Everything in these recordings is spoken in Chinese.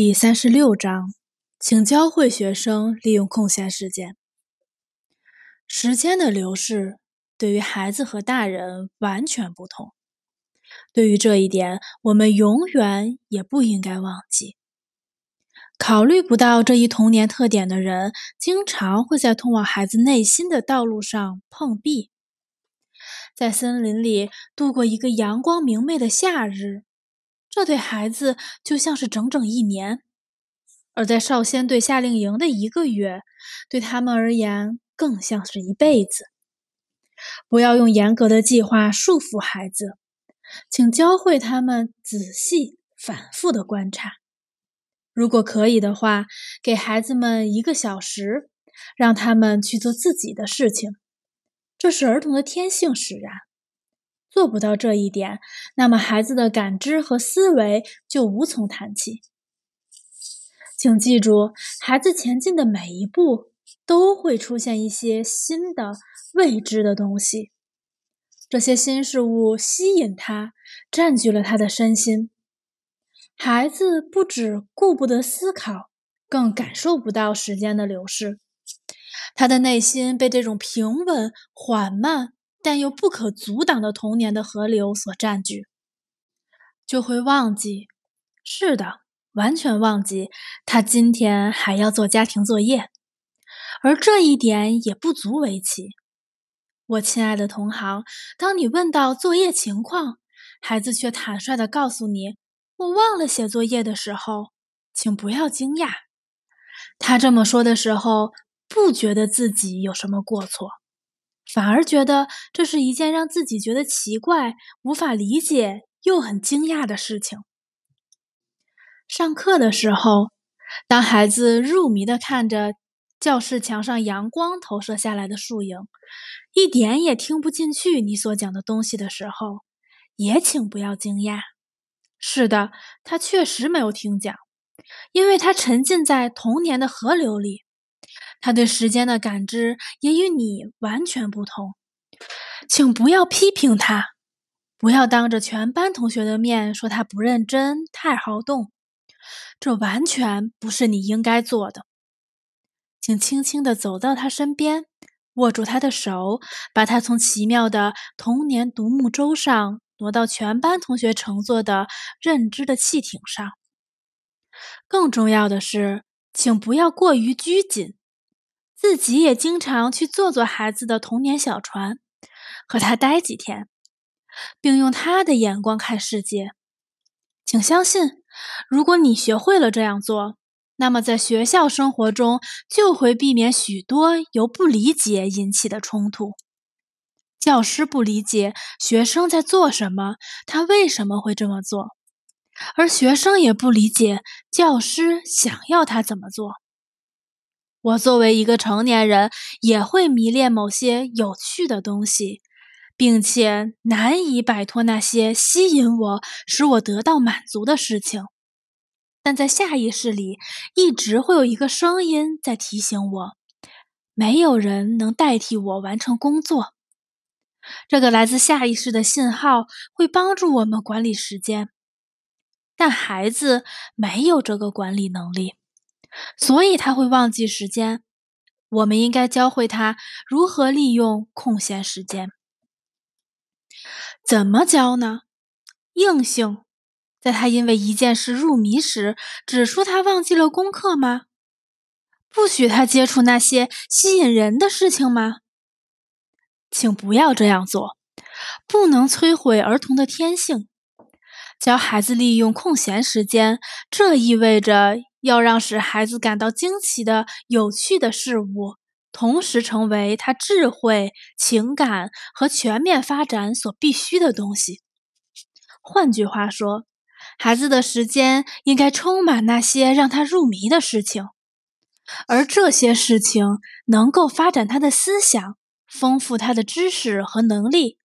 第三十六章，请教会学生利用空闲时间。时间的流逝对于孩子和大人完全不同。对于这一点，我们永远也不应该忘记。考虑不到这一童年特点的人，经常会在通往孩子内心的道路上碰壁。在森林里度过一个阳光明媚的夏日。这对孩子就像是整整一年，而在少先队夏令营的一个月，对他们而言更像是一辈子。不要用严格的计划束缚孩子，请教会他们仔细、反复的观察。如果可以的话，给孩子们一个小时，让他们去做自己的事情。这是儿童的天性使然。做不到这一点，那么孩子的感知和思维就无从谈起。请记住，孩子前进的每一步都会出现一些新的未知的东西，这些新事物吸引他，占据了他的身心。孩子不只顾不得思考，更感受不到时间的流逝，他的内心被这种平稳缓慢。但又不可阻挡的童年的河流所占据，就会忘记，是的，完全忘记他今天还要做家庭作业，而这一点也不足为奇。我亲爱的同行，当你问到作业情况，孩子却坦率地告诉你“我忘了写作业”的时候，请不要惊讶。他这么说的时候，不觉得自己有什么过错。反而觉得这是一件让自己觉得奇怪、无法理解又很惊讶的事情。上课的时候，当孩子入迷的看着教室墙上阳光投射下来的树影，一点也听不进去你所讲的东西的时候，也请不要惊讶。是的，他确实没有听讲，因为他沉浸在童年的河流里。他对时间的感知也与你完全不同，请不要批评他，不要当着全班同学的面说他不认真、太好动，这完全不是你应该做的。请轻轻地走到他身边，握住他的手，把他从奇妙的童年独木舟上挪到全班同学乘坐的认知的汽艇上。更重要的是，请不要过于拘谨。自己也经常去坐坐孩子的童年小船，和他待几天，并用他的眼光看世界。请相信，如果你学会了这样做，那么在学校生活中就会避免许多由不理解引起的冲突。教师不理解学生在做什么，他为什么会这么做，而学生也不理解教师想要他怎么做。我作为一个成年人，也会迷恋某些有趣的东西，并且难以摆脱那些吸引我、使我得到满足的事情。但在下意识里，一直会有一个声音在提醒我：没有人能代替我完成工作。这个来自下意识的信号会帮助我们管理时间，但孩子没有这个管理能力。所以他会忘记时间。我们应该教会他如何利用空闲时间。怎么教呢？硬性，在他因为一件事入迷时，指出他忘记了功课吗？不许他接触那些吸引人的事情吗？请不要这样做。不能摧毁儿童的天性。教孩子利用空闲时间，这意味着。要让使孩子感到惊奇的有趣的事物，同时成为他智慧、情感和全面发展所必须的东西。换句话说，孩子的时间应该充满那些让他入迷的事情，而这些事情能够发展他的思想，丰富他的知识和能力，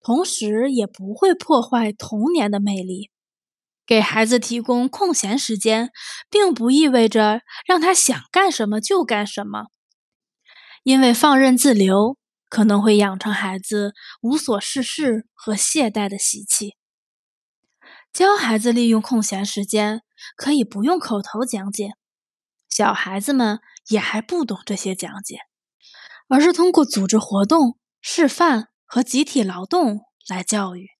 同时也不会破坏童年的魅力。给孩子提供空闲时间，并不意味着让他想干什么就干什么，因为放任自流可能会养成孩子无所事事和懈怠的习气。教孩子利用空闲时间，可以不用口头讲解，小孩子们也还不懂这些讲解，而是通过组织活动、示范和集体劳动来教育。